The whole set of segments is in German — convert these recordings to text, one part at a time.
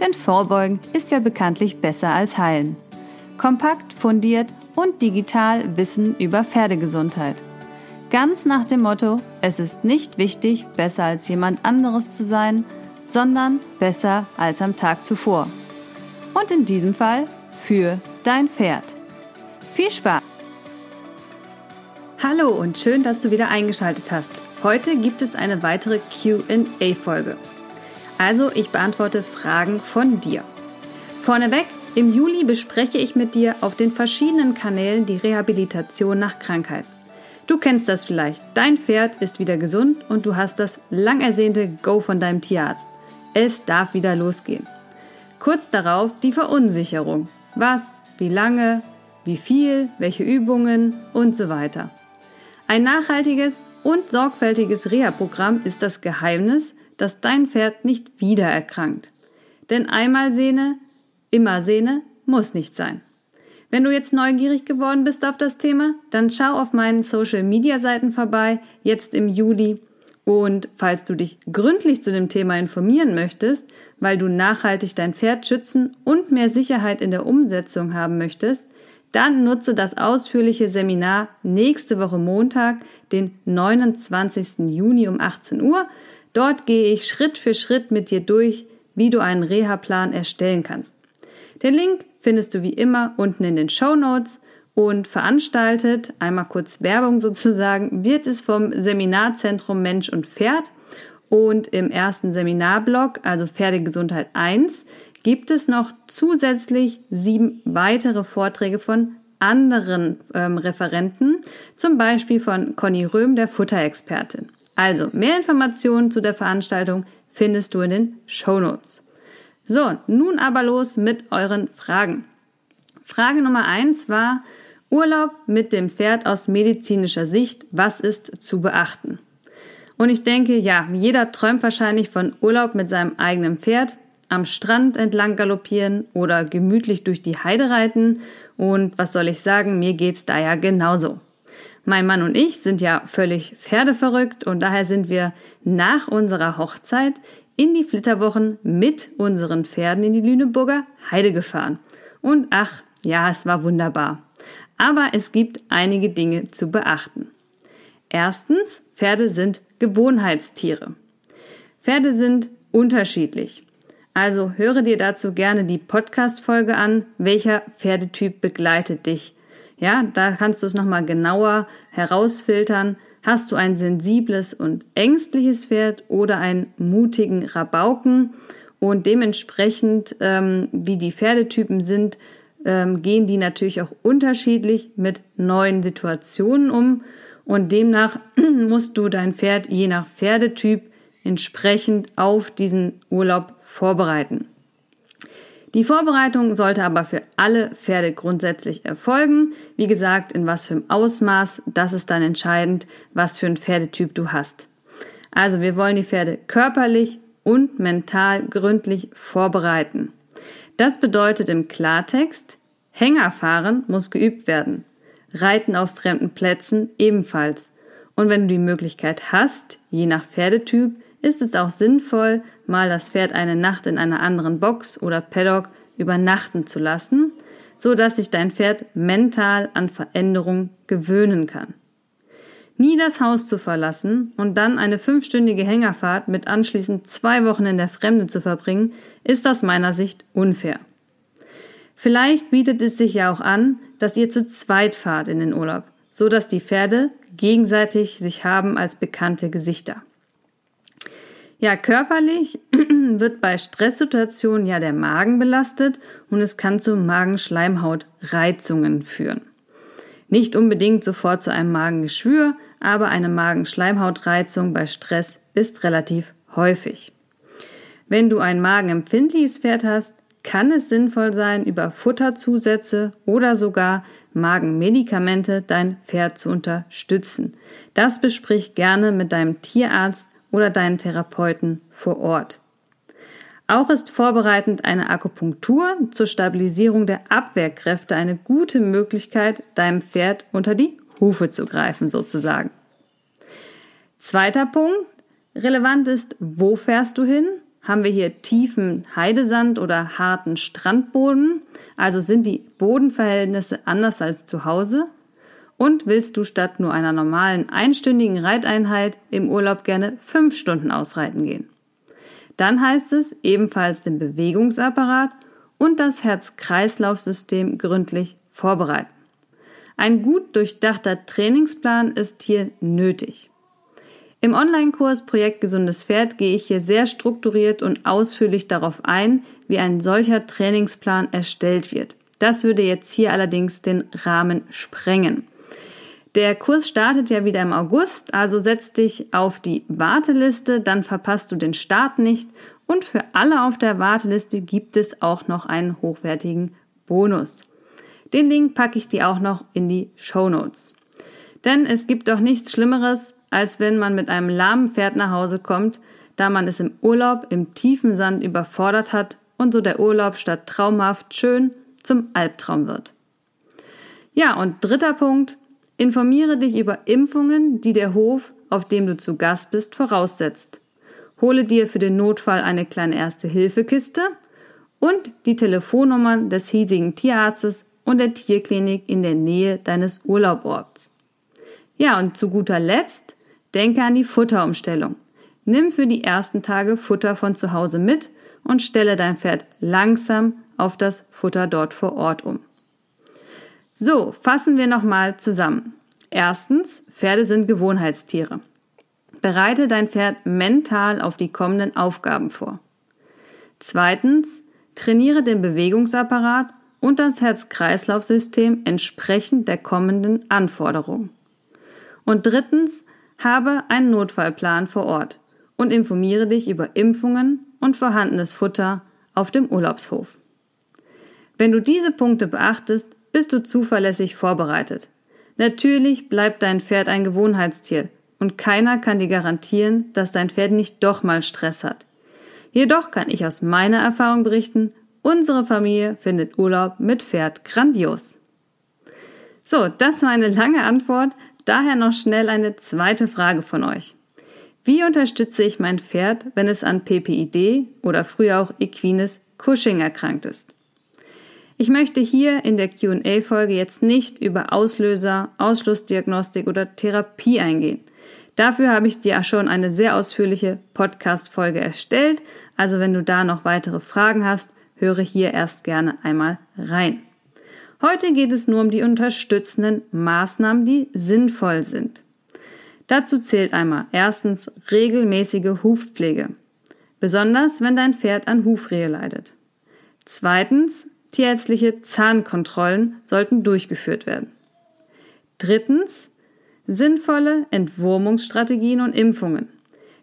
Denn Vorbeugen ist ja bekanntlich besser als Heilen. Kompakt, fundiert und digital Wissen über Pferdegesundheit. Ganz nach dem Motto, es ist nicht wichtig, besser als jemand anderes zu sein, sondern besser als am Tag zuvor. Und in diesem Fall für dein Pferd. Viel Spaß! Hallo und schön, dass du wieder eingeschaltet hast. Heute gibt es eine weitere QA-Folge. Also ich beantworte Fragen von dir. Vorneweg, im Juli bespreche ich mit dir auf den verschiedenen Kanälen die Rehabilitation nach Krankheit. Du kennst das vielleicht. Dein Pferd ist wieder gesund und du hast das lang ersehnte Go von deinem Tierarzt. Es darf wieder losgehen. Kurz darauf die Verunsicherung. Was, wie lange, wie viel, welche Übungen und so weiter. Ein nachhaltiges und sorgfältiges Reha-Programm ist das Geheimnis, dass dein Pferd nicht wieder erkrankt. Denn einmal Sehne, immer Sehne muss nicht sein. Wenn du jetzt neugierig geworden bist auf das Thema, dann schau auf meinen Social Media Seiten vorbei, jetzt im Juli. Und falls du dich gründlich zu dem Thema informieren möchtest, weil du nachhaltig dein Pferd schützen und mehr Sicherheit in der Umsetzung haben möchtest, dann nutze das ausführliche Seminar nächste Woche Montag, den 29. Juni um 18 Uhr Dort gehe ich Schritt für Schritt mit dir durch, wie du einen Reha-Plan erstellen kannst. Den Link findest du wie immer unten in den Show Notes und veranstaltet, einmal kurz Werbung sozusagen, wird es vom Seminarzentrum Mensch und Pferd und im ersten Seminarblock, also Pferdegesundheit 1, gibt es noch zusätzlich sieben weitere Vorträge von anderen ähm, Referenten, zum Beispiel von Conny Röhm, der Futterexpertin. Also, mehr Informationen zu der Veranstaltung findest du in den Show Notes. So, nun aber los mit euren Fragen. Frage Nummer eins war Urlaub mit dem Pferd aus medizinischer Sicht. Was ist zu beachten? Und ich denke, ja, jeder träumt wahrscheinlich von Urlaub mit seinem eigenen Pferd, am Strand entlang galoppieren oder gemütlich durch die Heide reiten. Und was soll ich sagen, mir geht's da ja genauso. Mein Mann und ich sind ja völlig pferdeverrückt und daher sind wir nach unserer Hochzeit in die Flitterwochen mit unseren Pferden in die Lüneburger Heide gefahren. Und ach, ja, es war wunderbar. Aber es gibt einige Dinge zu beachten. Erstens, Pferde sind Gewohnheitstiere. Pferde sind unterschiedlich. Also höre dir dazu gerne die Podcast-Folge an, welcher Pferdetyp begleitet dich ja, da kannst du es nochmal genauer herausfiltern. Hast du ein sensibles und ängstliches Pferd oder einen mutigen Rabauken? Und dementsprechend, ähm, wie die Pferdetypen sind, ähm, gehen die natürlich auch unterschiedlich mit neuen Situationen um. Und demnach musst du dein Pferd je nach Pferdetyp entsprechend auf diesen Urlaub vorbereiten. Die Vorbereitung sollte aber für alle Pferde grundsätzlich erfolgen. Wie gesagt, in was für einem Ausmaß, das ist dann entscheidend, was für ein Pferdetyp du hast. Also wir wollen die Pferde körperlich und mental gründlich vorbereiten. Das bedeutet im Klartext, Hängerfahren muss geübt werden. Reiten auf fremden Plätzen ebenfalls. Und wenn du die Möglichkeit hast, je nach Pferdetyp, ist es auch sinnvoll, mal das Pferd eine Nacht in einer anderen Box oder Paddock übernachten zu lassen, so dass sich dein Pferd mental an Veränderung gewöhnen kann. Nie das Haus zu verlassen und dann eine fünfstündige Hängerfahrt mit anschließend zwei Wochen in der Fremde zu verbringen, ist aus meiner Sicht unfair. Vielleicht bietet es sich ja auch an, dass ihr zu zweit fahrt in den Urlaub, so dass die Pferde gegenseitig sich haben als bekannte Gesichter. Ja, körperlich wird bei Stresssituationen ja der Magen belastet und es kann zu Magenschleimhautreizungen führen. Nicht unbedingt sofort zu einem Magengeschwür, aber eine Magenschleimhautreizung bei Stress ist relativ häufig. Wenn du ein magenempfindliches Pferd hast, kann es sinnvoll sein, über Futterzusätze oder sogar Magenmedikamente dein Pferd zu unterstützen. Das besprich gerne mit deinem Tierarzt oder deinen Therapeuten vor Ort. Auch ist vorbereitend eine Akupunktur zur Stabilisierung der Abwehrkräfte eine gute Möglichkeit, deinem Pferd unter die Hufe zu greifen sozusagen. Zweiter Punkt, relevant ist, wo fährst du hin? Haben wir hier tiefen Heidesand oder harten Strandboden? Also sind die Bodenverhältnisse anders als zu Hause? Und willst du statt nur einer normalen einstündigen Reiteinheit im Urlaub gerne fünf Stunden ausreiten gehen? Dann heißt es ebenfalls den Bewegungsapparat und das Herz-Kreislauf-System gründlich vorbereiten. Ein gut durchdachter Trainingsplan ist hier nötig. Im Online-Kurs Projekt Gesundes Pferd gehe ich hier sehr strukturiert und ausführlich darauf ein, wie ein solcher Trainingsplan erstellt wird. Das würde jetzt hier allerdings den Rahmen sprengen. Der Kurs startet ja wieder im August, also setz dich auf die Warteliste, dann verpasst du den Start nicht und für alle auf der Warteliste gibt es auch noch einen hochwertigen Bonus. Den Link packe ich dir auch noch in die Show Notes. Denn es gibt doch nichts Schlimmeres, als wenn man mit einem lahmen Pferd nach Hause kommt, da man es im Urlaub im tiefen Sand überfordert hat und so der Urlaub statt traumhaft schön zum Albtraum wird. Ja, und dritter Punkt, informiere dich über Impfungen, die der Hof, auf dem du zu Gast bist, voraussetzt. Hole dir für den Notfall eine kleine Erste-Hilfe-Kiste und die Telefonnummern des hiesigen Tierarztes und der Tierklinik in der Nähe deines Urlauborts. Ja, und zu guter Letzt Denke an die Futterumstellung. Nimm für die ersten Tage Futter von zu Hause mit und stelle dein Pferd langsam auf das Futter dort vor Ort um. So, fassen wir nochmal zusammen. Erstens, Pferde sind Gewohnheitstiere. Bereite dein Pferd mental auf die kommenden Aufgaben vor. Zweitens, trainiere den Bewegungsapparat und das Herz-Kreislauf-System entsprechend der kommenden Anforderungen. Und drittens, habe einen Notfallplan vor Ort und informiere dich über Impfungen und vorhandenes Futter auf dem Urlaubshof. Wenn du diese Punkte beachtest, bist du zuverlässig vorbereitet. Natürlich bleibt dein Pferd ein Gewohnheitstier und keiner kann dir garantieren, dass dein Pferd nicht doch mal Stress hat. Jedoch kann ich aus meiner Erfahrung berichten, unsere Familie findet Urlaub mit Pferd grandios. So, das war eine lange Antwort, Daher noch schnell eine zweite Frage von euch. Wie unterstütze ich mein Pferd, wenn es an PPID oder früher auch Equines Cushing erkrankt ist? Ich möchte hier in der QA-Folge jetzt nicht über Auslöser, Ausschlussdiagnostik oder Therapie eingehen. Dafür habe ich dir schon eine sehr ausführliche Podcast-Folge erstellt. Also wenn du da noch weitere Fragen hast, höre hier erst gerne einmal rein. Heute geht es nur um die unterstützenden Maßnahmen, die sinnvoll sind. Dazu zählt einmal erstens regelmäßige Hufpflege, besonders wenn dein Pferd an Hufrehe leidet. Zweitens tierärztliche Zahnkontrollen sollten durchgeführt werden. Drittens sinnvolle Entwurmungsstrategien und Impfungen.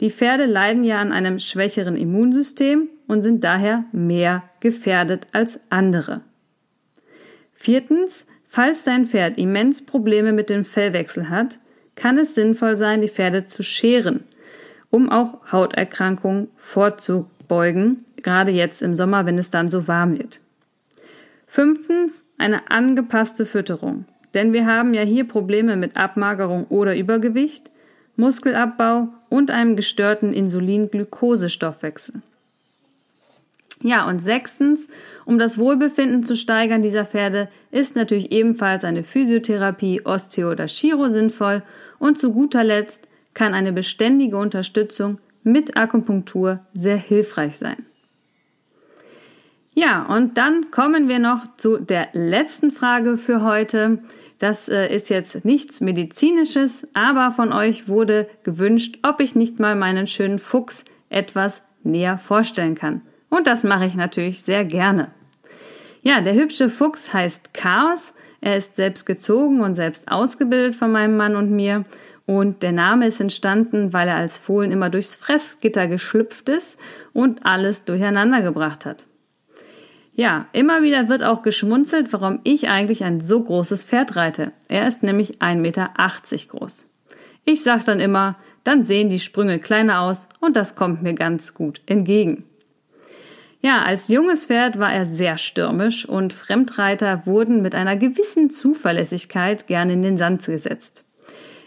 Die Pferde leiden ja an einem schwächeren Immunsystem und sind daher mehr gefährdet als andere. Viertens, falls dein Pferd immens Probleme mit dem Fellwechsel hat, kann es sinnvoll sein, die Pferde zu scheren, um auch Hauterkrankungen vorzubeugen, gerade jetzt im Sommer, wenn es dann so warm wird. Fünftens, eine angepasste Fütterung. Denn wir haben ja hier Probleme mit Abmagerung oder Übergewicht, Muskelabbau und einem gestörten Insulin-Glucose-Stoffwechsel. Ja, und sechstens, um das Wohlbefinden zu steigern dieser Pferde, ist natürlich ebenfalls eine Physiotherapie, Osteo oder Chiro sinnvoll und zu guter Letzt kann eine beständige Unterstützung mit Akupunktur sehr hilfreich sein. Ja, und dann kommen wir noch zu der letzten Frage für heute. Das äh, ist jetzt nichts Medizinisches, aber von euch wurde gewünscht, ob ich nicht mal meinen schönen Fuchs etwas näher vorstellen kann. Und das mache ich natürlich sehr gerne. Ja, der hübsche Fuchs heißt Chaos. Er ist selbst gezogen und selbst ausgebildet von meinem Mann und mir. Und der Name ist entstanden, weil er als Fohlen immer durchs Fressgitter geschlüpft ist und alles durcheinander gebracht hat. Ja, immer wieder wird auch geschmunzelt, warum ich eigentlich ein so großes Pferd reite. Er ist nämlich 1,80 Meter groß. Ich sag dann immer, dann sehen die Sprünge kleiner aus und das kommt mir ganz gut entgegen. Ja, als junges Pferd war er sehr stürmisch und Fremdreiter wurden mit einer gewissen Zuverlässigkeit gern in den Sand gesetzt.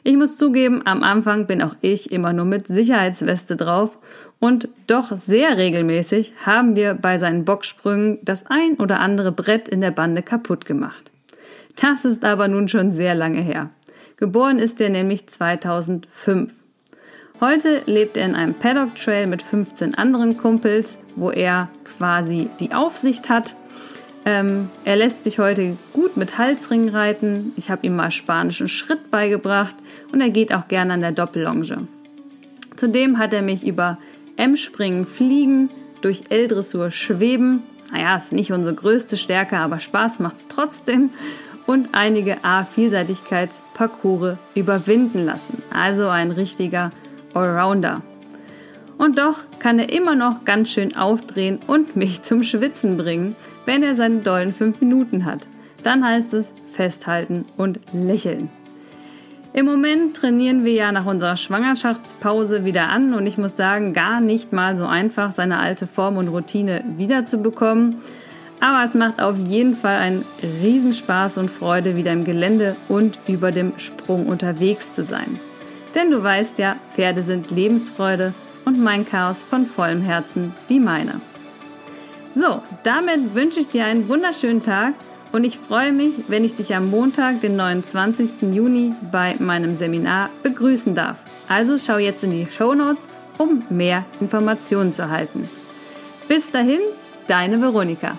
Ich muss zugeben, am Anfang bin auch ich immer nur mit Sicherheitsweste drauf und doch sehr regelmäßig haben wir bei seinen Bocksprüngen das ein oder andere Brett in der Bande kaputt gemacht. Das ist aber nun schon sehr lange her. Geboren ist er nämlich 2005. Heute lebt er in einem Paddock Trail mit 15 anderen Kumpels, wo er quasi die Aufsicht hat ähm, er lässt sich heute gut mit Halsringen reiten. Ich habe ihm mal spanischen Schritt beigebracht und er geht auch gerne an der Doppellonge. Zudem hat er mich über M-Springen fliegen, durch L-Dressur schweben. Naja, ist nicht unsere größte Stärke, aber Spaß macht es trotzdem. Und einige A-Vielseitigkeitsparcours überwinden lassen. Also ein richtiger Allrounder. Und doch kann er immer noch ganz schön aufdrehen und mich zum Schwitzen bringen wenn er seine dollen fünf Minuten hat. Dann heißt es festhalten und lächeln. Im Moment trainieren wir ja nach unserer Schwangerschaftspause wieder an und ich muss sagen, gar nicht mal so einfach, seine alte Form und Routine wiederzubekommen. Aber es macht auf jeden Fall einen Riesenspaß und Freude, wieder im Gelände und über dem Sprung unterwegs zu sein. Denn du weißt ja, Pferde sind Lebensfreude und mein Chaos von vollem Herzen die meine. So, damit wünsche ich dir einen wunderschönen Tag und ich freue mich, wenn ich dich am Montag, den 29. Juni, bei meinem Seminar begrüßen darf. Also schau jetzt in die Show Notes, um mehr Informationen zu erhalten. Bis dahin, deine Veronika.